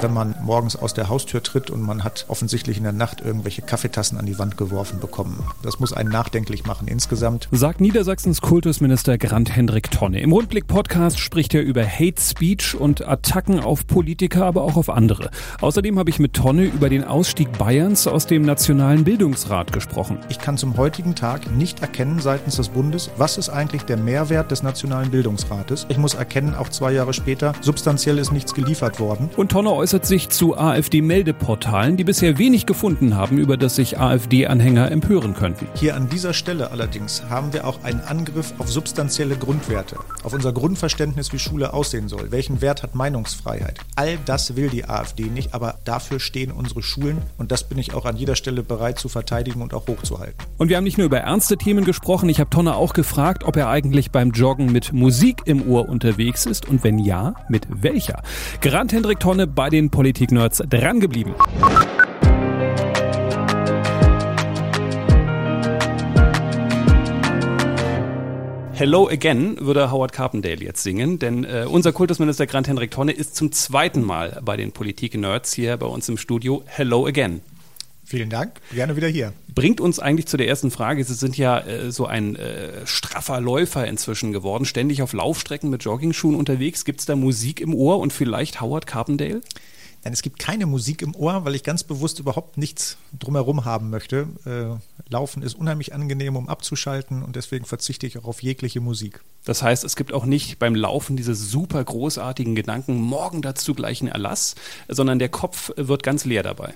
Wenn man morgens aus der Haustür tritt und man hat offensichtlich in der Nacht irgendwelche Kaffeetassen an die Wand geworfen bekommen. Das muss einen nachdenklich machen insgesamt. Sagt Niedersachsens Kultusminister Grant Hendrik Tonne. Im Rundblick-Podcast spricht er über Hate Speech und Attacken auf Politiker, aber auch auf andere. Außerdem habe ich mit Tonne über den Ausstieg Bayerns aus dem Nationalen Bildungsrat gesprochen. Ich kann zum heutigen Tag nicht erkennen seitens des Bundes, was ist eigentlich der Mehrwert des Nationalen Bildungsrates. Ich muss erkennen, auch zwei Jahre später, substanziell ist nichts geliefert worden. Und Tonne äußert sich zu AfD-Meldeportalen, die bisher wenig gefunden haben, über das sich AfD-Anhänger empören könnten. Hier an dieser Stelle allerdings haben wir auch einen Angriff auf substanzielle Grundwerte, auf unser Grundverständnis, wie Schule aussehen soll. Welchen Wert hat Meinungsfreiheit? All das will die AfD nicht, aber dafür stehen unsere Schulen und das bin ich auch an jeder Stelle bereit zu verteidigen und auch hochzuhalten. Und wir haben nicht nur über ernste Themen gesprochen, ich habe Tonne auch gefragt, ob er eigentlich beim Joggen mit Musik im Ohr unterwegs ist und wenn ja, mit welcher. Grant Hendrik Tonne bei den den Politik-Nerds drangeblieben. Hello Again würde Howard Carpendale jetzt singen, denn äh, unser Kultusminister Grant Henrik Tonne ist zum zweiten Mal bei den Politik-Nerds hier bei uns im Studio. Hello Again. Vielen Dank, gerne wieder hier. Bringt uns eigentlich zu der ersten Frage. Sie sind ja äh, so ein äh, straffer Läufer inzwischen geworden, ständig auf Laufstrecken mit Joggingschuhen unterwegs. Gibt es da Musik im Ohr und vielleicht Howard Carpendale? Nein, es gibt keine Musik im Ohr, weil ich ganz bewusst überhaupt nichts drumherum haben möchte. Äh, Laufen ist unheimlich angenehm, um abzuschalten und deswegen verzichte ich auch auf jegliche Musik. Das heißt, es gibt auch nicht beim Laufen diese super großartigen Gedanken, morgen dazu gleichen Erlass, sondern der Kopf wird ganz leer dabei.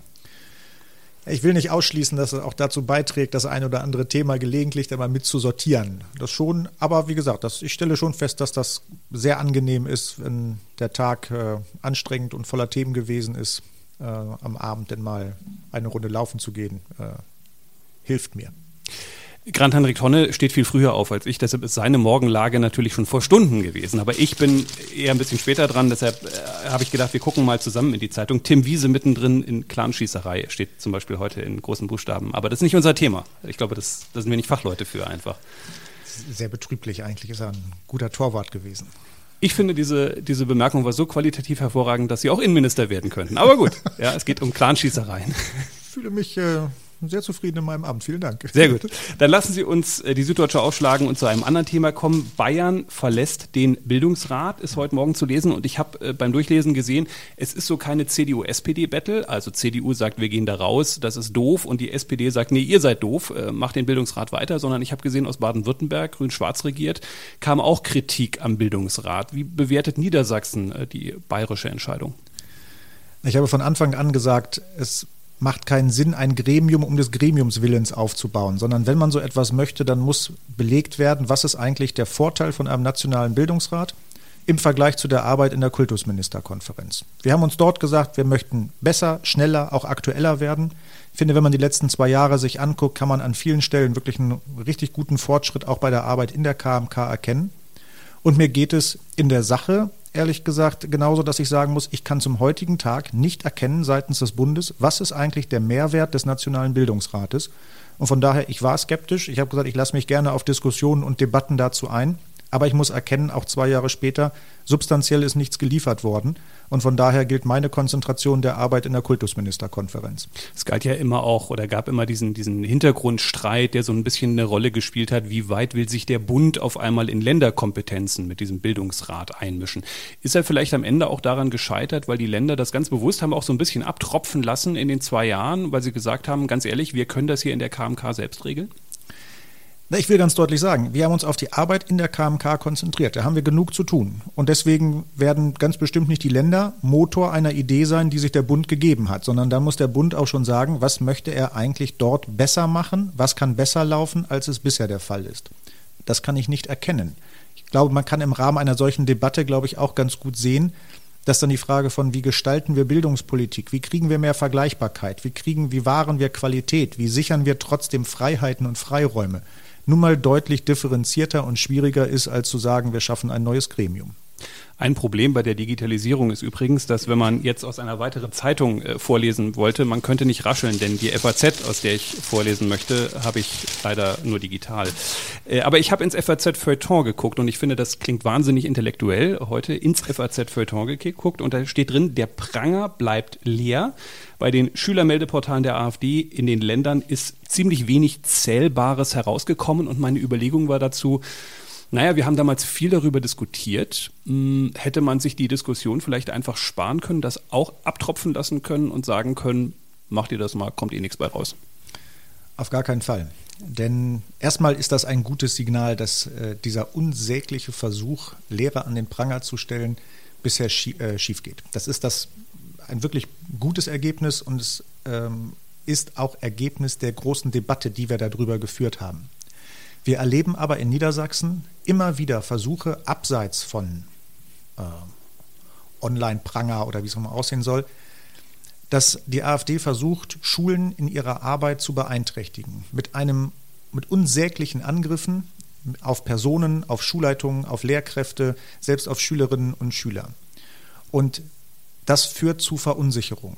Ich will nicht ausschließen, dass es auch dazu beiträgt, das ein oder andere Thema gelegentlich einmal mit zu sortieren. Das schon, aber wie gesagt, das, ich stelle schon fest, dass das sehr angenehm ist, wenn der Tag äh, anstrengend und voller Themen gewesen ist, äh, am Abend denn mal eine Runde laufen zu gehen, äh, hilft mir. Grant Henrik Tonne steht viel früher auf als ich, deshalb ist seine Morgenlage natürlich schon vor Stunden gewesen. Aber ich bin eher ein bisschen später dran, deshalb äh, habe ich gedacht, wir gucken mal zusammen in die Zeitung. Tim Wiese mittendrin in Clanschießerei steht zum Beispiel heute in großen Buchstaben. Aber das ist nicht unser Thema. Ich glaube, das, da sind wir nicht Fachleute für einfach. Sehr betrüblich eigentlich, ist er ein guter Torwart gewesen. Ich finde, diese, diese Bemerkung war so qualitativ hervorragend, dass Sie auch Innenminister werden könnten. Aber gut, ja, es geht um Clanschießereien. Ich fühle mich äh, sehr zufrieden in meinem Amt. Vielen Dank. Sehr gut. Dann lassen Sie uns äh, die Süddeutsche aufschlagen und zu einem anderen Thema kommen. Bayern verlässt den Bildungsrat, ist heute Morgen zu lesen. Und ich habe äh, beim Durchlesen gesehen, es ist so keine CDU-SPD-Battle. Also CDU sagt, wir gehen da raus, das ist doof. Und die SPD sagt, nee, ihr seid doof, äh, macht den Bildungsrat weiter. Sondern ich habe gesehen, aus Baden-Württemberg, grün-schwarz regiert, kam auch Kritik am Bildungsrat. Wie bewertet Niedersachsen die bayerische Entscheidung? Ich habe von Anfang an gesagt, es macht keinen Sinn, ein Gremium um des Gremiums Willens aufzubauen, sondern wenn man so etwas möchte, dann muss belegt werden, was ist eigentlich der Vorteil von einem nationalen Bildungsrat im Vergleich zu der Arbeit in der Kultusministerkonferenz. Wir haben uns dort gesagt, wir möchten besser, schneller, auch aktueller werden. Ich finde, wenn man die letzten zwei Jahre sich anguckt, kann man an vielen Stellen wirklich einen richtig guten Fortschritt auch bei der Arbeit in der KMK erkennen. Und mir geht es in der Sache ehrlich gesagt genauso, dass ich sagen muss, ich kann zum heutigen Tag nicht erkennen seitens des Bundes, was ist eigentlich der Mehrwert des Nationalen Bildungsrates. Und von daher, ich war skeptisch. Ich habe gesagt, ich lasse mich gerne auf Diskussionen und Debatten dazu ein. Aber ich muss erkennen, auch zwei Jahre später, substanziell ist nichts geliefert worden. Und von daher gilt meine Konzentration der Arbeit in der Kultusministerkonferenz. Es galt ja immer auch oder gab immer diesen, diesen Hintergrundstreit, der so ein bisschen eine Rolle gespielt hat. Wie weit will sich der Bund auf einmal in Länderkompetenzen mit diesem Bildungsrat einmischen? Ist er vielleicht am Ende auch daran gescheitert, weil die Länder das ganz bewusst haben auch so ein bisschen abtropfen lassen in den zwei Jahren, weil sie gesagt haben, ganz ehrlich, wir können das hier in der KMK selbst regeln? Ich will ganz deutlich sagen, wir haben uns auf die Arbeit in der KMK konzentriert. Da haben wir genug zu tun. Und deswegen werden ganz bestimmt nicht die Länder Motor einer Idee sein, die sich der Bund gegeben hat, sondern da muss der Bund auch schon sagen, was möchte er eigentlich dort besser machen, was kann besser laufen, als es bisher der Fall ist. Das kann ich nicht erkennen. Ich glaube, man kann im Rahmen einer solchen Debatte, glaube ich, auch ganz gut sehen, dass dann die Frage von, wie gestalten wir Bildungspolitik, wie kriegen wir mehr Vergleichbarkeit, wie kriegen, wie wahren wir Qualität, wie sichern wir trotzdem Freiheiten und Freiräume, nun mal deutlich differenzierter und schwieriger ist, als zu sagen, wir schaffen ein neues Gremium. Ein Problem bei der Digitalisierung ist übrigens, dass wenn man jetzt aus einer weiteren Zeitung äh, vorlesen wollte, man könnte nicht rascheln, denn die FAZ, aus der ich vorlesen möchte, habe ich leider nur digital. Äh, aber ich habe ins FAZ Feuilleton geguckt und ich finde, das klingt wahnsinnig intellektuell heute, ins FAZ Feuilleton geguckt und da steht drin, der Pranger bleibt leer. Bei den Schülermeldeportalen der AfD in den Ländern ist ziemlich wenig Zählbares herausgekommen und meine Überlegung war dazu, naja, wir haben damals viel darüber diskutiert. Hm, hätte man sich die Diskussion vielleicht einfach sparen können, das auch abtropfen lassen können und sagen können, macht ihr das mal, kommt eh nichts bei raus? Auf gar keinen Fall. Denn erstmal ist das ein gutes Signal, dass äh, dieser unsägliche Versuch, Lehrer an den Pranger zu stellen, bisher schie äh, schief geht. Das ist das ein wirklich gutes Ergebnis und es ähm, ist auch Ergebnis der großen Debatte, die wir darüber geführt haben. Wir erleben aber in Niedersachsen immer wieder Versuche, abseits von äh, Online-Pranger oder wie es auch immer aussehen soll, dass die AfD versucht, Schulen in ihrer Arbeit zu beeinträchtigen. Mit einem, mit unsäglichen Angriffen auf Personen, auf Schulleitungen, auf Lehrkräfte, selbst auf Schülerinnen und Schüler. Und das führt zu Verunsicherung.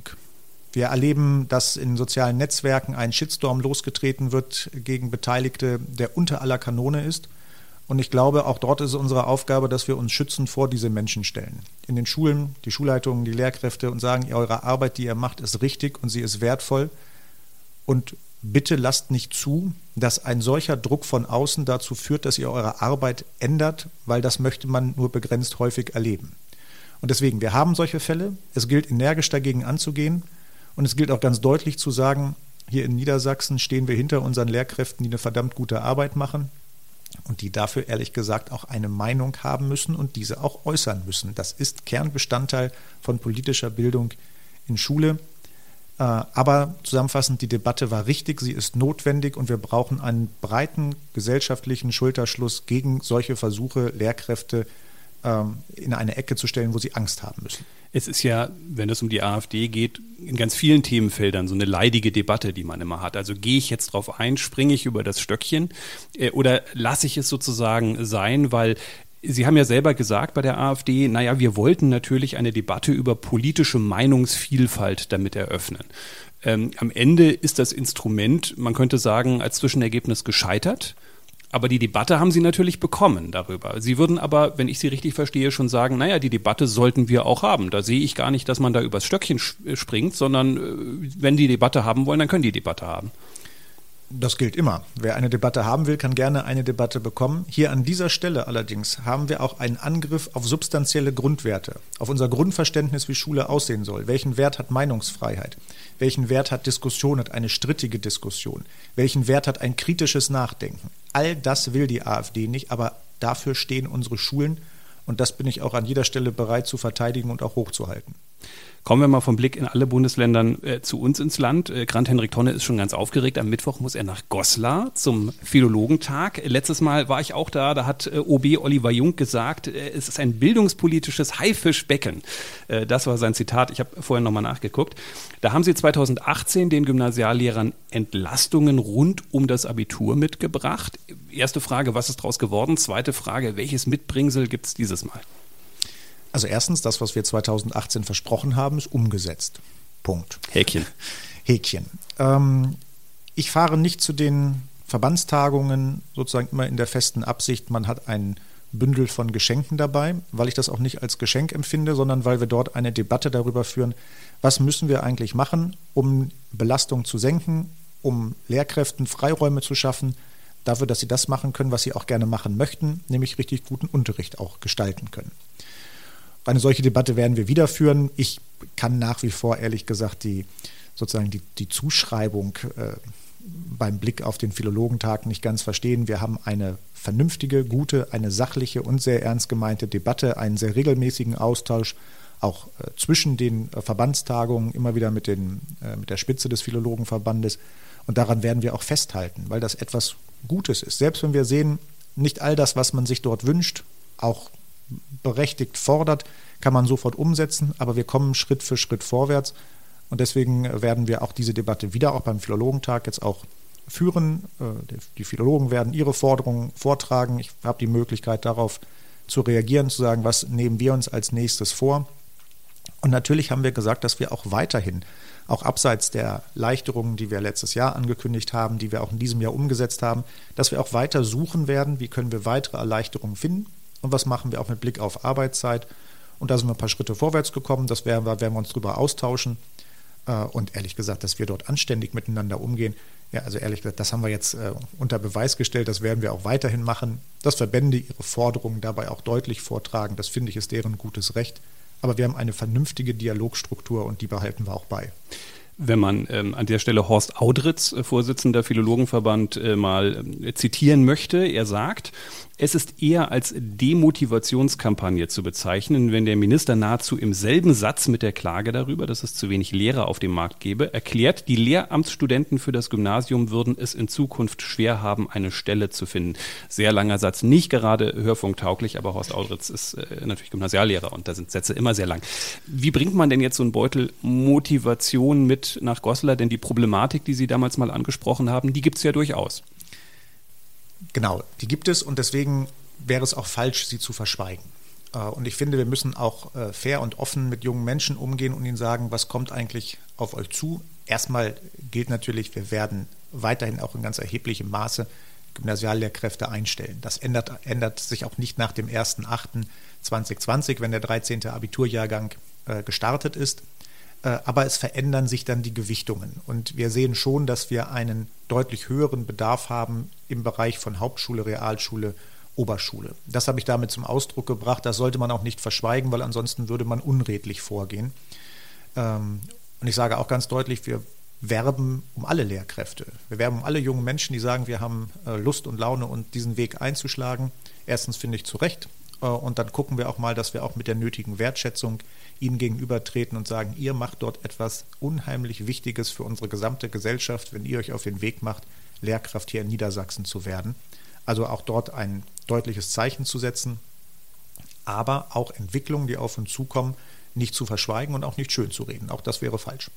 Wir erleben, dass in sozialen Netzwerken ein Shitstorm losgetreten wird gegen Beteiligte, der unter aller Kanone ist. Und ich glaube, auch dort ist es unsere Aufgabe, dass wir uns schützen vor diese Menschen stellen. In den Schulen, die Schulleitungen, die Lehrkräfte und sagen, eure Arbeit, die ihr macht, ist richtig und sie ist wertvoll. Und bitte lasst nicht zu, dass ein solcher Druck von außen dazu führt, dass ihr eure Arbeit ändert, weil das möchte man nur begrenzt häufig erleben. Und deswegen, wir haben solche Fälle. Es gilt energisch dagegen anzugehen. Und es gilt auch ganz deutlich zu sagen, hier in Niedersachsen stehen wir hinter unseren Lehrkräften, die eine verdammt gute Arbeit machen und die dafür ehrlich gesagt auch eine Meinung haben müssen und diese auch äußern müssen. Das ist Kernbestandteil von politischer Bildung in Schule. Äh, aber zusammenfassend, die Debatte war richtig, sie ist notwendig und wir brauchen einen breiten gesellschaftlichen Schulterschluss gegen solche Versuche, Lehrkräfte ähm, in eine Ecke zu stellen, wo sie Angst haben müssen. Es ist ja, wenn es um die AfD geht, in ganz vielen Themenfeldern so eine leidige Debatte, die man immer hat. Also gehe ich jetzt drauf ein, springe ich über das Stöckchen äh, oder lasse ich es sozusagen sein, weil Sie haben ja selber gesagt bei der AfD, naja, wir wollten natürlich eine Debatte über politische Meinungsvielfalt damit eröffnen. Ähm, am Ende ist das Instrument, man könnte sagen, als Zwischenergebnis gescheitert. Aber die Debatte haben Sie natürlich bekommen darüber. Sie würden aber, wenn ich Sie richtig verstehe, schon sagen, naja, die Debatte sollten wir auch haben. Da sehe ich gar nicht, dass man da übers Stöckchen springt, sondern äh, wenn die Debatte haben wollen, dann können die Debatte haben. Das gilt immer. Wer eine Debatte haben will, kann gerne eine Debatte bekommen. Hier an dieser Stelle allerdings haben wir auch einen Angriff auf substanzielle Grundwerte, auf unser Grundverständnis, wie Schule aussehen soll. Welchen Wert hat Meinungsfreiheit? Welchen Wert hat Diskussion, hat eine strittige Diskussion? Welchen Wert hat ein kritisches Nachdenken? All das will die AfD nicht, aber dafür stehen unsere Schulen und das bin ich auch an jeder Stelle bereit zu verteidigen und auch hochzuhalten. Kommen wir mal vom Blick in alle Bundesländern äh, zu uns ins Land. Äh, Grant Henrik Tonne ist schon ganz aufgeregt. Am Mittwoch muss er nach Goslar zum Philologentag. Letztes Mal war ich auch da. Da hat äh, OB Oliver Jung gesagt, äh, es ist ein bildungspolitisches Haifischbecken. Äh, das war sein Zitat. Ich habe vorher nochmal nachgeguckt. Da haben sie 2018 den Gymnasiallehrern Entlastungen rund um das Abitur mitgebracht. Erste Frage, was ist daraus geworden? Zweite Frage, welches Mitbringsel gibt es dieses Mal? Also erstens, das, was wir 2018 versprochen haben, ist umgesetzt. Punkt. Häkchen. Häkchen. Ähm, ich fahre nicht zu den Verbandstagungen sozusagen immer in der festen Absicht, man hat ein Bündel von Geschenken dabei, weil ich das auch nicht als Geschenk empfinde, sondern weil wir dort eine Debatte darüber führen, was müssen wir eigentlich machen, um Belastung zu senken, um Lehrkräften Freiräume zu schaffen, dafür, dass sie das machen können, was sie auch gerne machen möchten, nämlich richtig guten Unterricht auch gestalten können. Eine solche Debatte werden wir wieder führen. Ich kann nach wie vor, ehrlich gesagt, die sozusagen die, die Zuschreibung äh, beim Blick auf den Philologentag nicht ganz verstehen. Wir haben eine vernünftige, gute, eine sachliche und sehr ernst gemeinte Debatte, einen sehr regelmäßigen Austausch, auch äh, zwischen den äh, Verbandstagungen, immer wieder mit, den, äh, mit der Spitze des Philologenverbandes. Und daran werden wir auch festhalten, weil das etwas Gutes ist. Selbst wenn wir sehen, nicht all das, was man sich dort wünscht, auch berechtigt fordert, kann man sofort umsetzen, aber wir kommen Schritt für Schritt vorwärts. Und deswegen werden wir auch diese Debatte wieder auch beim Philologentag jetzt auch führen. Äh, die Philologen werden ihre Forderungen vortragen. Ich habe die Möglichkeit darauf zu reagieren, zu sagen, was nehmen wir uns als nächstes vor. Und natürlich haben wir gesagt, dass wir auch weiterhin, auch abseits der Leichterungen, die wir letztes Jahr angekündigt haben, die wir auch in diesem Jahr umgesetzt haben, dass wir auch weiter suchen werden, wie können wir weitere Erleichterungen finden und was machen wir auch mit Blick auf Arbeitszeit. Und da sind wir ein paar Schritte vorwärts gekommen, das werden wir, werden wir uns darüber austauschen. Äh, und ehrlich gesagt, dass wir dort anständig miteinander umgehen, ja, also ehrlich gesagt, das haben wir jetzt äh, unter Beweis gestellt, das werden wir auch weiterhin machen. Dass Verbände ihre Forderungen dabei auch deutlich vortragen, das finde ich ist deren gutes Recht. Aber wir haben eine vernünftige Dialogstruktur und die behalten wir auch bei. Wenn man ähm, an der Stelle Horst Audritz, äh, Vorsitzender Philologenverband, äh, mal äh, zitieren möchte, er sagt, es ist eher als Demotivationskampagne zu bezeichnen, wenn der Minister nahezu im selben Satz mit der Klage darüber, dass es zu wenig Lehrer auf dem Markt gebe, erklärt, die Lehramtsstudenten für das Gymnasium würden es in Zukunft schwer haben, eine Stelle zu finden. Sehr langer Satz, nicht gerade hörfunktauglich, aber Horst Audritz ist äh, natürlich Gymnasiallehrer und da sind Sätze immer sehr lang. Wie bringt man denn jetzt so einen Beutel Motivation mit nach Goslar? Denn die Problematik, die Sie damals mal angesprochen haben, die gibt es ja durchaus. Genau, die gibt es und deswegen wäre es auch falsch, sie zu verschweigen. Äh, und ich finde, wir müssen auch äh, fair und offen mit jungen Menschen umgehen und ihnen sagen, was kommt eigentlich auf euch zu. Erstmal gilt natürlich, wir werden weiterhin auch in ganz erheblichem Maße Gymnasiallehrkräfte einstellen. Das ändert, ändert sich auch nicht nach dem 1.8.2020, wenn der 13. Abiturjahrgang äh, gestartet ist. Äh, aber es verändern sich dann die Gewichtungen. Und wir sehen schon, dass wir einen deutlich höheren Bedarf haben im Bereich von Hauptschule, Realschule, Oberschule. Das habe ich damit zum Ausdruck gebracht. Das sollte man auch nicht verschweigen, weil ansonsten würde man unredlich vorgehen. Ähm, und ich sage auch ganz deutlich, wir werben um alle Lehrkräfte. Wir werben um alle jungen Menschen, die sagen, wir haben äh, Lust und Laune und diesen Weg einzuschlagen. Erstens finde ich zu Recht. Äh, und dann gucken wir auch mal, dass wir auch mit der nötigen Wertschätzung ihnen gegenübertreten und sagen, ihr macht dort etwas unheimlich Wichtiges für unsere gesamte Gesellschaft, wenn ihr euch auf den Weg macht, Lehrkraft hier in Niedersachsen zu werden. Also auch dort ein deutliches Zeichen zu setzen, aber auch Entwicklungen, die auf uns zukommen, nicht zu verschweigen und auch nicht schön zu reden. Auch das wäre falsch.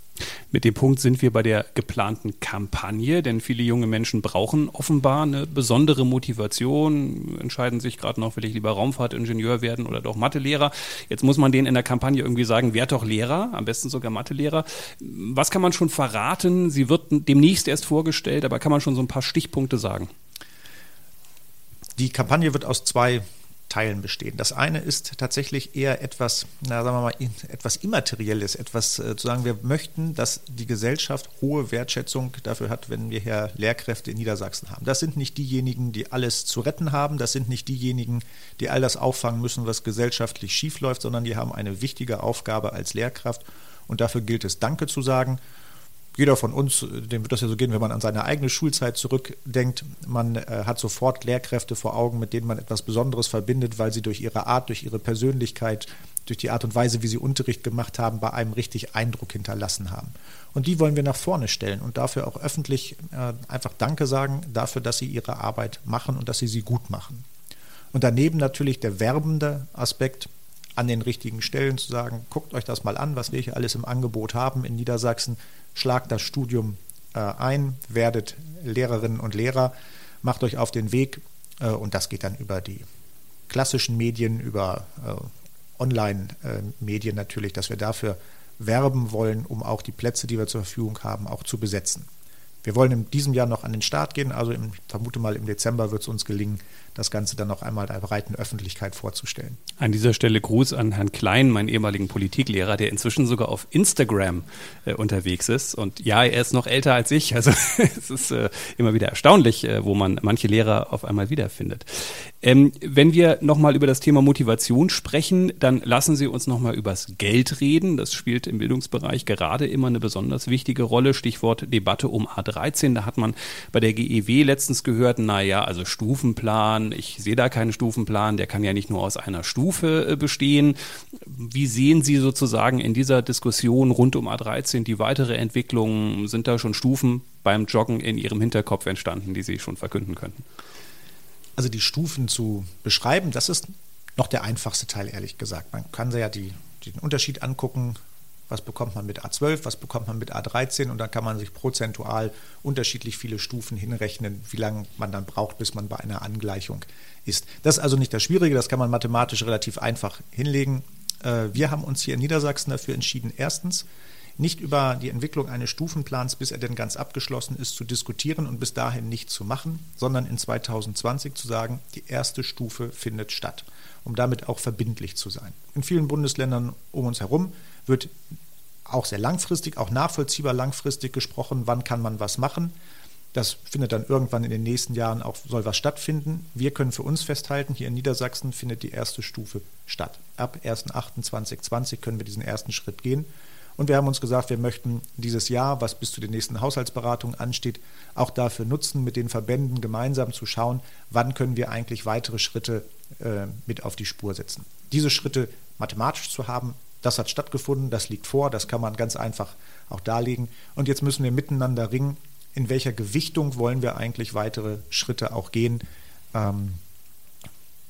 Mit dem Punkt sind wir bei der geplanten Kampagne, denn viele junge Menschen brauchen offenbar eine besondere Motivation, entscheiden sich gerade noch, will ich lieber Raumfahrtingenieur werden oder doch Mathelehrer. Jetzt muss man denen in der Kampagne irgendwie sagen, werd doch Lehrer, am besten sogar Mathelehrer. Was kann man schon verraten? Sie wird demnächst erst vorgestellt, aber kann man schon so ein paar Stichpunkte sagen? Die Kampagne wird aus zwei Teilen bestehen. Das eine ist tatsächlich eher etwas, na, sagen wir mal, etwas Immaterielles, etwas äh, zu sagen, wir möchten, dass die Gesellschaft hohe Wertschätzung dafür hat, wenn wir hier Lehrkräfte in Niedersachsen haben. Das sind nicht diejenigen, die alles zu retten haben, das sind nicht diejenigen, die all das auffangen müssen, was gesellschaftlich schiefläuft, sondern die haben eine wichtige Aufgabe als Lehrkraft und dafür gilt es Danke zu sagen jeder von uns, dem wird das ja so gehen, wenn man an seine eigene Schulzeit zurückdenkt. Man äh, hat sofort Lehrkräfte vor Augen, mit denen man etwas Besonderes verbindet, weil sie durch ihre Art, durch ihre Persönlichkeit, durch die Art und Weise, wie sie Unterricht gemacht haben, bei einem richtig Eindruck hinterlassen haben. Und die wollen wir nach vorne stellen und dafür auch öffentlich äh, einfach Danke sagen dafür, dass sie ihre Arbeit machen und dass sie sie gut machen. Und daneben natürlich der werbende Aspekt, an den richtigen Stellen zu sagen, guckt euch das mal an, was wir hier alles im Angebot haben in Niedersachsen schlagt das Studium äh, ein, werdet Lehrerinnen und Lehrer, macht euch auf den Weg äh, und das geht dann über die klassischen Medien, über äh, Online-Medien natürlich, dass wir dafür werben wollen, um auch die Plätze, die wir zur Verfügung haben, auch zu besetzen. Wir wollen in diesem Jahr noch an den Start gehen, also im, vermute mal im Dezember wird es uns gelingen, das Ganze dann noch einmal der breiten Öffentlichkeit vorzustellen. An dieser Stelle Gruß an Herrn Klein, meinen ehemaligen Politiklehrer, der inzwischen sogar auf Instagram äh, unterwegs ist. Und ja, er ist noch älter als ich. Also es ist äh, immer wieder erstaunlich, äh, wo man manche Lehrer auf einmal wiederfindet. Ähm, wenn wir nochmal über das Thema Motivation sprechen, dann lassen Sie uns nochmal übers Geld reden. Das spielt im Bildungsbereich gerade immer eine besonders wichtige Rolle. Stichwort Debatte um A13. Da hat man bei der GEW letztens gehört, naja, also Stufenplan, ich sehe da keinen Stufenplan, der kann ja nicht nur aus einer Stufe äh, bestehen. Wie sehen Sie sozusagen in dieser Diskussion rund um A13 die weitere Entwicklung? Sind da schon Stufen beim Joggen in Ihrem Hinterkopf entstanden, die Sie schon verkünden könnten? Also die Stufen zu beschreiben, das ist noch der einfachste Teil, ehrlich gesagt. Man kann sich ja die, den Unterschied angucken was bekommt man mit A12, was bekommt man mit A13 und dann kann man sich prozentual unterschiedlich viele Stufen hinrechnen, wie lange man dann braucht, bis man bei einer Angleichung ist. Das ist also nicht das Schwierige, das kann man mathematisch relativ einfach hinlegen. Äh, wir haben uns hier in Niedersachsen dafür entschieden, erstens, nicht über die Entwicklung eines Stufenplans, bis er denn ganz abgeschlossen ist, zu diskutieren und bis dahin nicht zu machen, sondern in 2020 zu sagen, die erste Stufe findet statt, um damit auch verbindlich zu sein. In vielen Bundesländern um uns herum wird auch sehr langfristig, auch nachvollziehbar langfristig gesprochen, wann kann man was machen. Das findet dann irgendwann in den nächsten Jahren auch, soll was stattfinden. Wir können für uns festhalten, hier in Niedersachsen findet die erste Stufe statt. Ab 1.8.2020 können wir diesen ersten Schritt gehen. Und wir haben uns gesagt, wir möchten dieses Jahr, was bis zu den nächsten Haushaltsberatungen ansteht, auch dafür nutzen, mit den Verbänden gemeinsam zu schauen, wann können wir eigentlich weitere Schritte äh, mit auf die Spur setzen. Diese Schritte mathematisch zu haben, das hat stattgefunden, das liegt vor, das kann man ganz einfach auch darlegen. Und jetzt müssen wir miteinander ringen, in welcher Gewichtung wollen wir eigentlich weitere Schritte auch gehen. Ähm,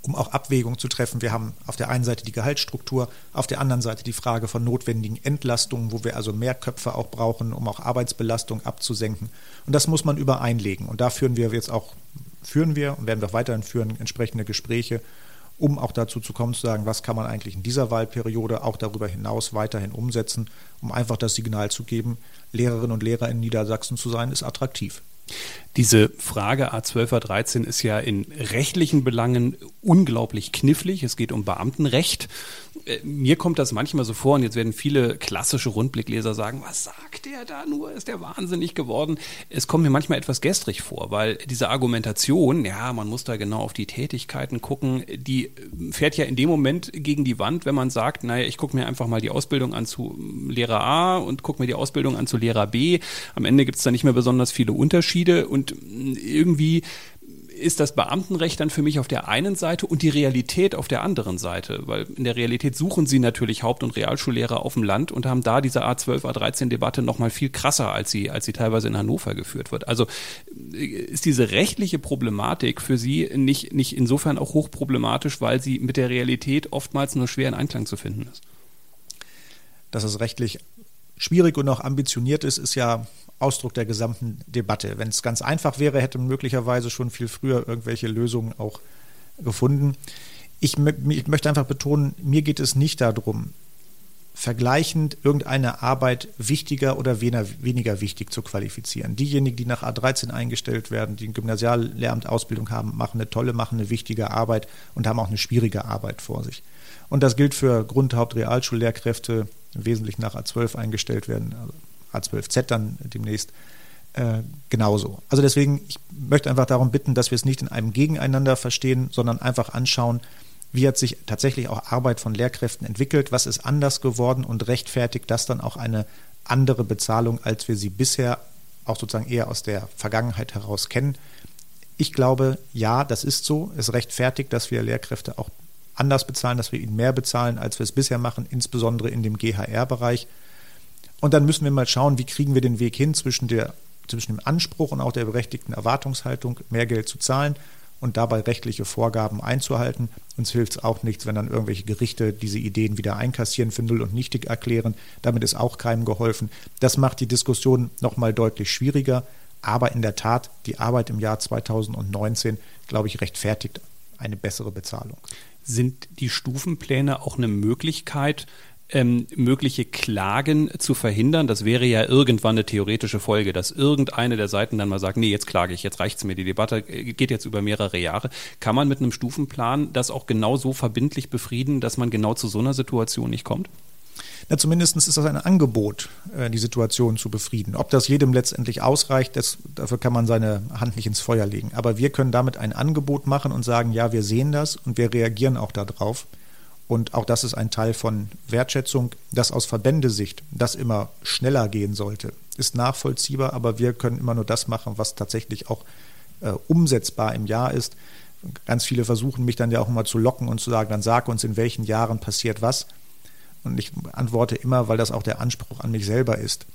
um auch Abwägungen zu treffen. Wir haben auf der einen Seite die Gehaltsstruktur, auf der anderen Seite die Frage von notwendigen Entlastungen, wo wir also mehr Köpfe auch brauchen, um auch Arbeitsbelastung abzusenken. Und das muss man übereinlegen. Und da führen wir jetzt auch, führen wir und werden wir auch weiterhin führen, entsprechende Gespräche, um auch dazu zu kommen, zu sagen, was kann man eigentlich in dieser Wahlperiode auch darüber hinaus weiterhin umsetzen, um einfach das Signal zu geben, Lehrerinnen und Lehrer in Niedersachsen zu sein, ist attraktiv. Diese Frage A12, A13 ist ja in rechtlichen Belangen unglaublich knifflig. Es geht um Beamtenrecht. Äh, mir kommt das manchmal so vor, und jetzt werden viele klassische Rundblickleser sagen, was sagt der da nur? Ist der wahnsinnig geworden? Es kommt mir manchmal etwas gestrig vor, weil diese Argumentation, ja, man muss da genau auf die Tätigkeiten gucken, die fährt ja in dem Moment gegen die Wand, wenn man sagt, naja, ich gucke mir einfach mal die Ausbildung an zu Lehrer A und gucke mir die Ausbildung an zu Lehrer B. Am Ende gibt es da nicht mehr besonders viele Unterschiede und irgendwie ist das Beamtenrecht dann für mich auf der einen Seite und die Realität auf der anderen Seite, weil in der Realität suchen sie natürlich Haupt- und Realschullehrer auf dem Land und haben da diese A12, A13-Debatte noch mal viel krasser, als sie, als sie teilweise in Hannover geführt wird. Also äh, ist diese rechtliche Problematik für sie nicht, nicht insofern auch hochproblematisch, weil sie mit der Realität oftmals nur schwer in Einklang zu finden ist. Dass es rechtlich schwierig und auch ambitioniert ist, ist ja Ausdruck der gesamten Debatte. Wenn es ganz einfach wäre, hätte man möglicherweise schon viel früher irgendwelche Lösungen auch gefunden. Ich, ich möchte einfach betonen, mir geht es nicht darum, vergleichend irgendeine Arbeit wichtiger oder weniger wichtig zu qualifizieren. Diejenigen, die nach A13 eingestellt werden, die eine Gymnasiallehramtausbildung haben, machen eine tolle, machen eine wichtige Arbeit und haben auch eine schwierige Arbeit vor sich. Und das gilt für Grund-, Haupt-, Realschullehrkräfte, wesentlich nach A12 eingestellt werden, also A12Z dann demnächst äh, genauso. Also deswegen, ich möchte einfach darum bitten, dass wir es nicht in einem Gegeneinander verstehen, sondern einfach anschauen, wie hat sich tatsächlich auch Arbeit von Lehrkräften entwickelt, was ist anders geworden und rechtfertigt das dann auch eine andere Bezahlung, als wir sie bisher auch sozusagen eher aus der Vergangenheit heraus kennen. Ich glaube, ja, das ist so. Es rechtfertigt, dass wir Lehrkräfte auch anders bezahlen, dass wir ihnen mehr bezahlen, als wir es bisher machen, insbesondere in dem GHR-Bereich. Und dann müssen wir mal schauen, wie kriegen wir den Weg hin zwischen, der, zwischen dem Anspruch und auch der berechtigten Erwartungshaltung, mehr Geld zu zahlen und dabei rechtliche Vorgaben einzuhalten. Uns hilft es auch nichts, wenn dann irgendwelche Gerichte diese Ideen wieder einkassieren, für null und nichtig erklären. Damit ist auch keinem geholfen. Das macht die Diskussion nochmal deutlich schwieriger. Aber in der Tat, die Arbeit im Jahr 2019, glaube ich, rechtfertigt eine bessere Bezahlung. Sind die Stufenpläne auch eine Möglichkeit, ähm, mögliche Klagen zu verhindern. Das wäre ja irgendwann eine theoretische Folge, dass irgendeine der Seiten dann mal sagt, nee, jetzt klage ich, jetzt reicht's mir, die Debatte äh, geht jetzt über mehrere Jahre. Kann man mit einem Stufenplan das auch genau so verbindlich befrieden, dass man genau zu so einer Situation nicht kommt? Na, zumindest ist das ein Angebot, äh, die Situation zu befrieden. Ob das jedem letztendlich ausreicht, das, dafür kann man seine Hand nicht ins Feuer legen. Aber wir können damit ein Angebot machen und sagen, ja, wir sehen das und wir reagieren auch darauf. Und auch das ist ein Teil von Wertschätzung, dass aus Verbändesicht das immer schneller gehen sollte, ist nachvollziehbar, aber wir können immer nur das machen, was tatsächlich auch äh, umsetzbar im Jahr ist. Ganz viele versuchen mich dann ja auch immer zu locken und zu sagen, dann sag uns, in welchen Jahren passiert was. Und ich antworte immer, weil das auch der Anspruch an mich selber ist.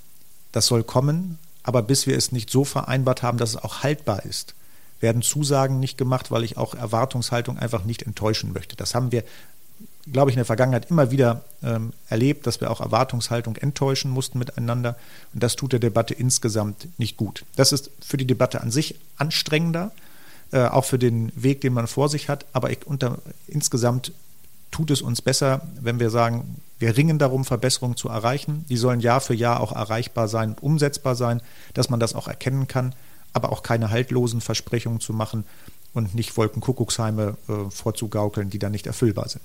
Das soll kommen, aber bis wir es nicht so vereinbart haben, dass es auch haltbar ist, werden Zusagen nicht gemacht, weil ich auch Erwartungshaltung einfach nicht enttäuschen möchte. Das haben wir glaube ich, in der Vergangenheit immer wieder ähm, erlebt, dass wir auch Erwartungshaltung enttäuschen mussten miteinander. Und das tut der Debatte insgesamt nicht gut. Das ist für die Debatte an sich anstrengender, äh, auch für den Weg, den man vor sich hat. Aber unter, insgesamt tut es uns besser, wenn wir sagen, wir ringen darum, Verbesserungen zu erreichen. Die sollen Jahr für Jahr auch erreichbar sein und umsetzbar sein, dass man das auch erkennen kann, aber auch keine haltlosen Versprechungen zu machen und nicht Wolkenkuckucksheime äh, vorzugaukeln, die dann nicht erfüllbar sind.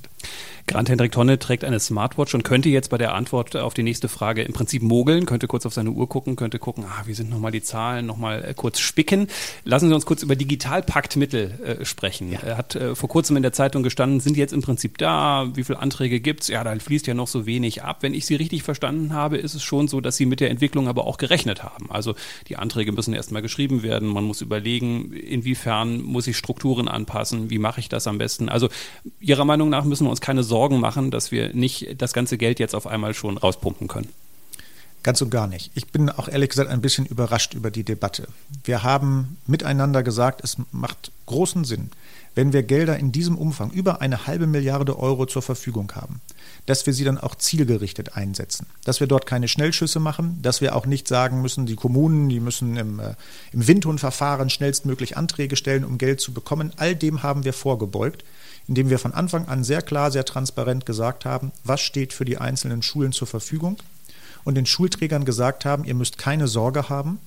Grant Hendrik Tonne trägt eine Smartwatch und könnte jetzt bei der Antwort auf die nächste Frage im Prinzip mogeln, könnte kurz auf seine Uhr gucken, könnte gucken, ah, wie sind nochmal die Zahlen, nochmal äh, kurz spicken. Lassen Sie uns kurz über Digitalpaktmittel äh, sprechen. Ja. Er hat äh, vor kurzem in der Zeitung gestanden, sind jetzt im Prinzip da, wie viele Anträge gibt's? Ja, da fließt ja noch so wenig ab. Wenn ich Sie richtig verstanden habe, ist es schon so, dass Sie mit der Entwicklung aber auch gerechnet haben. Also die Anträge müssen erstmal geschrieben werden, man muss überlegen, inwiefern muss ich Strukturen anpassen? Wie mache ich das am besten? Also Ihrer Meinung nach müssen wir uns keine Sorgen machen, dass wir nicht das ganze Geld jetzt auf einmal schon rauspumpen können. Ganz und gar nicht. Ich bin auch ehrlich gesagt ein bisschen überrascht über die Debatte. Wir haben miteinander gesagt, es macht großen Sinn, wenn wir Gelder in diesem Umfang, über eine halbe Milliarde Euro zur Verfügung haben, dass wir sie dann auch zielgerichtet einsetzen. Dass wir dort keine Schnellschüsse machen, dass wir auch nicht sagen müssen, die Kommunen, die müssen im, äh, im Windhundverfahren schnellstmöglich Anträge stellen, um Geld zu bekommen. All dem haben wir vorgebeugt, indem wir von Anfang an sehr klar, sehr transparent gesagt haben, was steht für die einzelnen Schulen zur Verfügung und den Schulträgern gesagt haben, ihr müsst keine Sorge haben,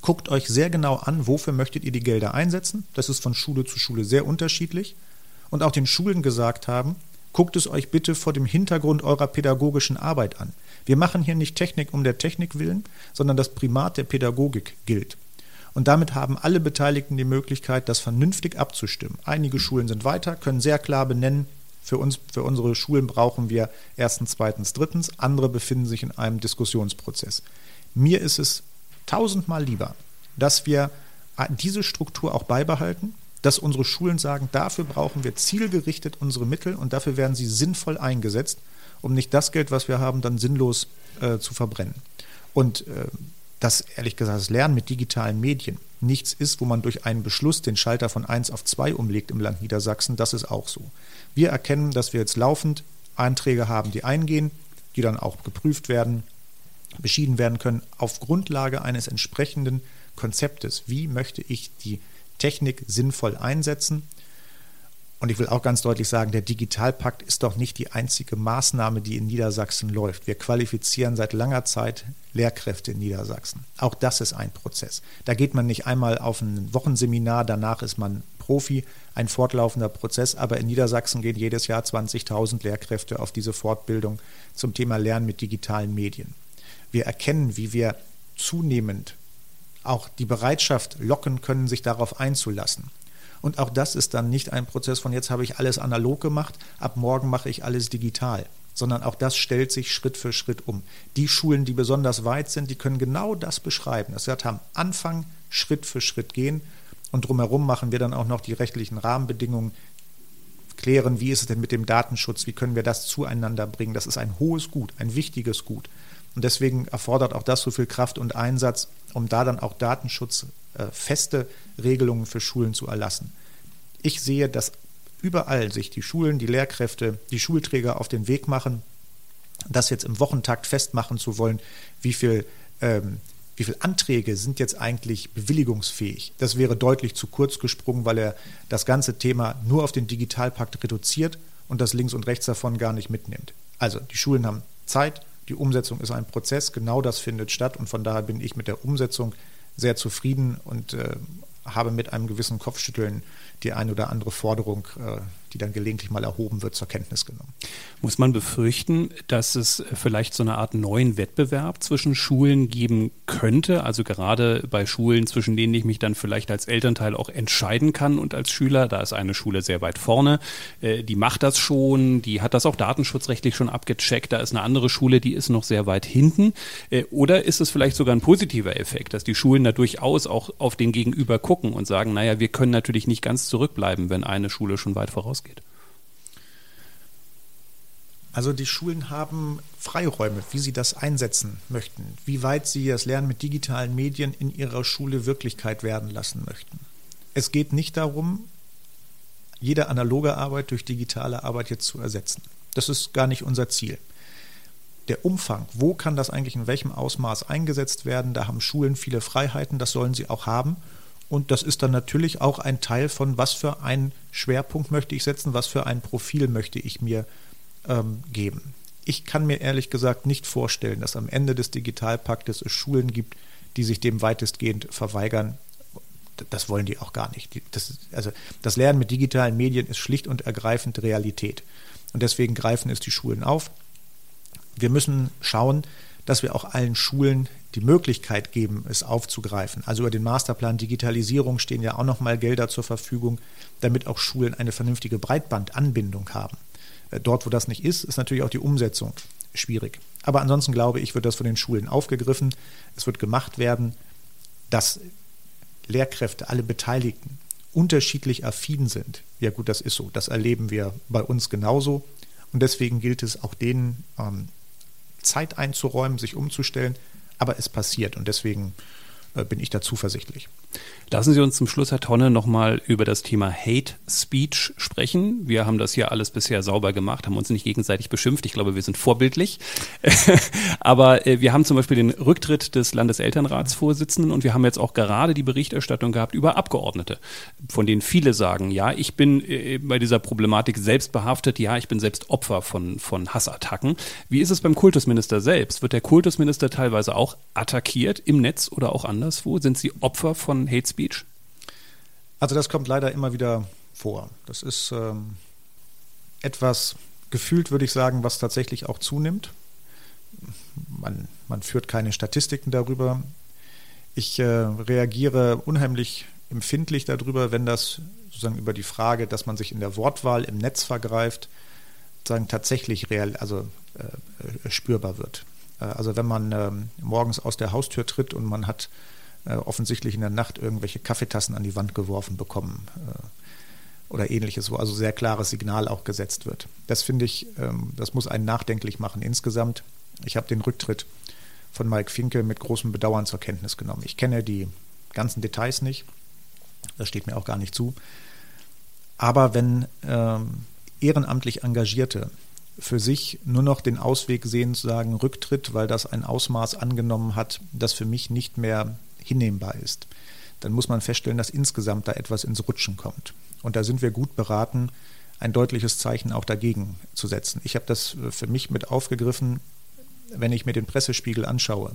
Guckt euch sehr genau an, wofür möchtet ihr die Gelder einsetzen. Das ist von Schule zu Schule sehr unterschiedlich. Und auch den Schulen gesagt haben, guckt es euch bitte vor dem Hintergrund eurer pädagogischen Arbeit an. Wir machen hier nicht Technik um der Technik willen, sondern das Primat der Pädagogik gilt. Und damit haben alle Beteiligten die Möglichkeit, das vernünftig abzustimmen. Einige Schulen sind weiter, können sehr klar benennen, für uns, für unsere Schulen brauchen wir erstens, zweitens, drittens. Andere befinden sich in einem Diskussionsprozess. Mir ist es tausendmal lieber, dass wir diese Struktur auch beibehalten, dass unsere Schulen sagen, dafür brauchen wir zielgerichtet unsere Mittel und dafür werden sie sinnvoll eingesetzt, um nicht das Geld, was wir haben, dann sinnlos äh, zu verbrennen. Und äh, dass ehrlich gesagt das Lernen mit digitalen Medien nichts ist, wo man durch einen Beschluss den Schalter von 1 auf 2 umlegt im Land Niedersachsen, das ist auch so. Wir erkennen, dass wir jetzt laufend Einträge haben, die eingehen, die dann auch geprüft werden, beschieden werden können auf Grundlage eines entsprechenden Konzeptes. Wie möchte ich die Technik sinnvoll einsetzen? Und ich will auch ganz deutlich sagen, der Digitalpakt ist doch nicht die einzige Maßnahme, die in Niedersachsen läuft. Wir qualifizieren seit langer Zeit Lehrkräfte in Niedersachsen. Auch das ist ein Prozess. Da geht man nicht einmal auf ein Wochenseminar, danach ist man Profi, ein fortlaufender Prozess. Aber in Niedersachsen gehen jedes Jahr 20.000 Lehrkräfte auf diese Fortbildung zum Thema Lernen mit digitalen Medien. Wir erkennen, wie wir zunehmend auch die Bereitschaft locken können, sich darauf einzulassen. Und auch das ist dann nicht ein Prozess von jetzt habe ich alles analog gemacht, ab morgen mache ich alles digital, sondern auch das stellt sich Schritt für Schritt um. Die Schulen, die besonders weit sind, die können genau das beschreiben. Das heißt, am Anfang Schritt für Schritt gehen und drumherum machen wir dann auch noch die rechtlichen Rahmenbedingungen, klären, wie ist es denn mit dem Datenschutz, wie können wir das zueinander bringen. Das ist ein hohes Gut, ein wichtiges Gut. Und deswegen erfordert auch das so viel Kraft und Einsatz, um da dann auch datenschutzfeste äh, Regelungen für Schulen zu erlassen. Ich sehe, dass überall sich die Schulen, die Lehrkräfte, die Schulträger auf den Weg machen, das jetzt im Wochentakt festmachen zu wollen, wie viel ähm, wie viele Anträge sind jetzt eigentlich bewilligungsfähig? Das wäre deutlich zu kurz gesprungen, weil er das ganze Thema nur auf den Digitalpakt reduziert und das links und rechts davon gar nicht mitnimmt. Also die Schulen haben Zeit, die Umsetzung ist ein Prozess, genau das findet statt und von daher bin ich mit der Umsetzung sehr zufrieden und äh, habe mit einem gewissen Kopfschütteln die eine oder andere Forderung, äh, die dann gelegentlich mal erhoben wird, zur Kenntnis genommen. Muss man befürchten, dass es vielleicht so eine Art neuen Wettbewerb zwischen Schulen geben könnte? Also gerade bei Schulen, zwischen denen ich mich dann vielleicht als Elternteil auch entscheiden kann und als Schüler. Da ist eine Schule sehr weit vorne, äh, die macht das schon, die hat das auch datenschutzrechtlich schon abgecheckt. Da ist eine andere Schule, die ist noch sehr weit hinten. Äh, oder ist es vielleicht sogar ein positiver Effekt, dass die Schulen da durchaus auch auf den Gegenüber gucken und sagen, naja, wir können natürlich nicht ganz zurückbleiben, wenn eine Schule schon weit vorausgeht? Also die Schulen haben Freiräume, wie sie das einsetzen möchten, wie weit sie das Lernen mit digitalen Medien in ihrer Schule Wirklichkeit werden lassen möchten. Es geht nicht darum, jede analoge Arbeit durch digitale Arbeit jetzt zu ersetzen. Das ist gar nicht unser Ziel. Der Umfang, wo kann das eigentlich in welchem Ausmaß eingesetzt werden, da haben Schulen viele Freiheiten, das sollen sie auch haben. Und das ist dann natürlich auch ein Teil von, was für einen Schwerpunkt möchte ich setzen, was für ein Profil möchte ich mir ähm, geben. Ich kann mir ehrlich gesagt nicht vorstellen, dass am Ende des Digitalpaktes es Schulen gibt, die sich dem weitestgehend verweigern. Das wollen die auch gar nicht. Das, also das Lernen mit digitalen Medien ist schlicht und ergreifend Realität. Und deswegen greifen es die Schulen auf. Wir müssen schauen, dass wir auch allen Schulen die Möglichkeit geben, es aufzugreifen. Also über den Masterplan Digitalisierung stehen ja auch nochmal Gelder zur Verfügung, damit auch Schulen eine vernünftige Breitbandanbindung haben. Äh, dort, wo das nicht ist, ist natürlich auch die Umsetzung schwierig. Aber ansonsten glaube ich, wird das von den Schulen aufgegriffen. Es wird gemacht werden, dass Lehrkräfte, alle Beteiligten unterschiedlich affin sind. Ja gut, das ist so. Das erleben wir bei uns genauso. Und deswegen gilt es auch denen ähm, Zeit einzuräumen, sich umzustellen. Aber es passiert und deswegen bin ich da zuversichtlich. Lassen Sie uns zum Schluss, Herr Tonne, nochmal über das Thema Hate Speech sprechen. Wir haben das hier alles bisher sauber gemacht, haben uns nicht gegenseitig beschimpft. Ich glaube, wir sind vorbildlich. Aber äh, wir haben zum Beispiel den Rücktritt des Landeselternratsvorsitzenden und wir haben jetzt auch gerade die Berichterstattung gehabt über Abgeordnete, von denen viele sagen, ja, ich bin äh, bei dieser Problematik selbst behaftet, ja, ich bin selbst Opfer von, von Hassattacken. Wie ist es beim Kultusminister selbst? Wird der Kultusminister teilweise auch attackiert im Netz oder auch anderswo? Sind Sie Opfer von Hate Speech? Also das kommt leider immer wieder vor. Das ist ähm, etwas gefühlt, würde ich sagen, was tatsächlich auch zunimmt. Man, man führt keine Statistiken darüber. Ich äh, reagiere unheimlich empfindlich darüber, wenn das sozusagen über die Frage, dass man sich in der Wortwahl im Netz vergreift, sozusagen tatsächlich real, also äh, spürbar wird. Äh, also wenn man ähm, morgens aus der Haustür tritt und man hat äh, offensichtlich in der Nacht irgendwelche Kaffeetassen an die Wand geworfen bekommen äh, oder ähnliches, wo also sehr klares Signal auch gesetzt wird. Das finde ich, ähm, das muss einen nachdenklich machen insgesamt. Ich habe den Rücktritt von Mike Finke mit großem Bedauern zur Kenntnis genommen. Ich kenne die ganzen Details nicht, das steht mir auch gar nicht zu. Aber wenn ähm, ehrenamtlich Engagierte für sich nur noch den Ausweg sehen, zu sagen Rücktritt, weil das ein Ausmaß angenommen hat, das für mich nicht mehr hinnehmbar ist, dann muss man feststellen, dass insgesamt da etwas ins Rutschen kommt. Und da sind wir gut beraten, ein deutliches Zeichen auch dagegen zu setzen. Ich habe das für mich mit aufgegriffen, wenn ich mir den Pressespiegel anschaue.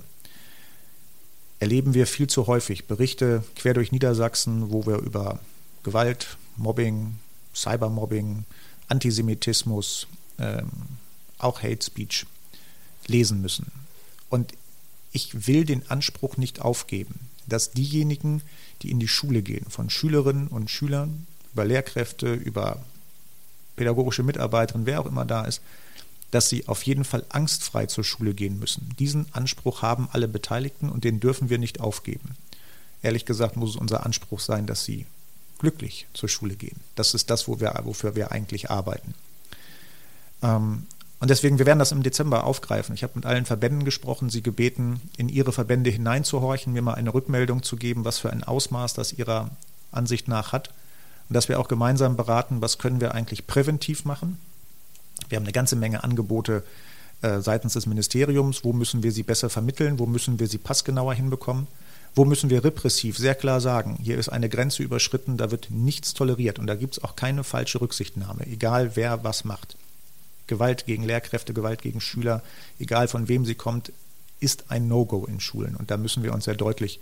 Erleben wir viel zu häufig Berichte quer durch Niedersachsen, wo wir über Gewalt, Mobbing, Cybermobbing, Antisemitismus, ähm, auch Hate Speech lesen müssen. Und ich will den Anspruch nicht aufgeben, dass diejenigen, die in die Schule gehen, von Schülerinnen und Schülern, über Lehrkräfte, über pädagogische Mitarbeiterinnen, wer auch immer da ist, dass sie auf jeden Fall angstfrei zur Schule gehen müssen. Diesen Anspruch haben alle Beteiligten und den dürfen wir nicht aufgeben. Ehrlich gesagt muss es unser Anspruch sein, dass sie glücklich zur Schule gehen. Das ist das, wo wir, wofür wir eigentlich arbeiten. Ähm, und deswegen, wir werden das im Dezember aufgreifen. Ich habe mit allen Verbänden gesprochen, sie gebeten, in ihre Verbände hineinzuhorchen, mir mal eine Rückmeldung zu geben, was für ein Ausmaß das ihrer Ansicht nach hat. Und dass wir auch gemeinsam beraten, was können wir eigentlich präventiv machen. Wir haben eine ganze Menge Angebote äh, seitens des Ministeriums. Wo müssen wir sie besser vermitteln? Wo müssen wir sie passgenauer hinbekommen? Wo müssen wir repressiv sehr klar sagen, hier ist eine Grenze überschritten, da wird nichts toleriert und da gibt es auch keine falsche Rücksichtnahme, egal wer was macht. Gewalt gegen Lehrkräfte, Gewalt gegen Schüler, egal von wem sie kommt, ist ein No-Go in Schulen. Und da müssen wir uns sehr deutlich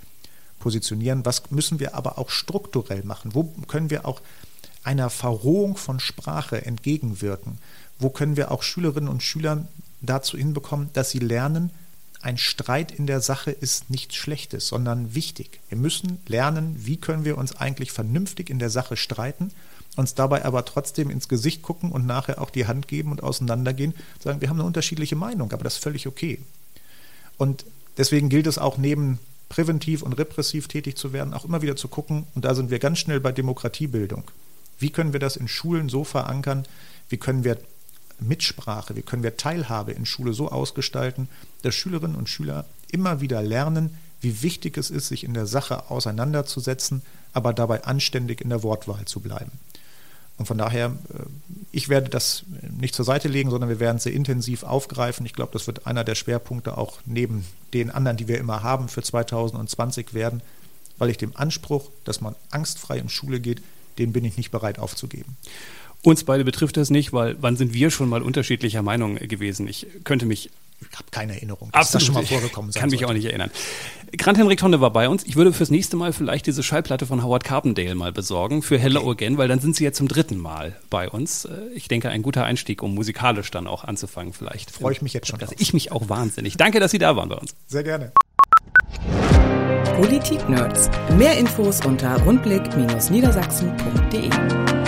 positionieren. Was müssen wir aber auch strukturell machen? Wo können wir auch einer Verrohung von Sprache entgegenwirken? Wo können wir auch Schülerinnen und Schüler dazu hinbekommen, dass sie lernen, ein Streit in der Sache ist nichts Schlechtes, sondern wichtig. Wir müssen lernen, wie können wir uns eigentlich vernünftig in der Sache streiten uns dabei aber trotzdem ins Gesicht gucken und nachher auch die Hand geben und auseinandergehen, sagen, wir haben eine unterschiedliche Meinung, aber das ist völlig okay. Und deswegen gilt es auch neben präventiv und repressiv tätig zu werden, auch immer wieder zu gucken, und da sind wir ganz schnell bei Demokratiebildung. Wie können wir das in Schulen so verankern? Wie können wir Mitsprache, wie können wir Teilhabe in Schule so ausgestalten, dass Schülerinnen und Schüler immer wieder lernen, wie wichtig es ist, sich in der Sache auseinanderzusetzen, aber dabei anständig in der Wortwahl zu bleiben. Und von daher, äh, ich werde das nicht zur Seite legen, sondern wir werden es sehr intensiv aufgreifen. Ich glaube, das wird einer der Schwerpunkte auch neben den anderen, die wir immer haben für 2020 werden, weil ich dem Anspruch, dass man angstfrei in Schule geht, den bin ich nicht bereit aufzugeben. Uns beide betrifft das nicht, weil wann sind wir schon mal unterschiedlicher Meinung gewesen? Ich könnte mich ich habe keine Erinnerung, dass Absolut. das schon mal vorgekommen sein Kann mich auch nicht erinnern. Grant Henrik Tonne war bei uns. Ich würde fürs nächste Mal vielleicht diese Schallplatte von Howard Carpendale mal besorgen für Hello okay. Again, weil dann sind sie ja zum dritten Mal bei uns. Äh, ich denke, ein guter Einstieg, um musikalisch dann auch anzufangen vielleicht. Freue ich mich jetzt schon drauf. Ich mich auch wahnsinnig. Danke, dass Sie da waren bei uns. Sehr gerne. Politik Nerds. Mehr Infos unter rundblick-niedersachsen.de.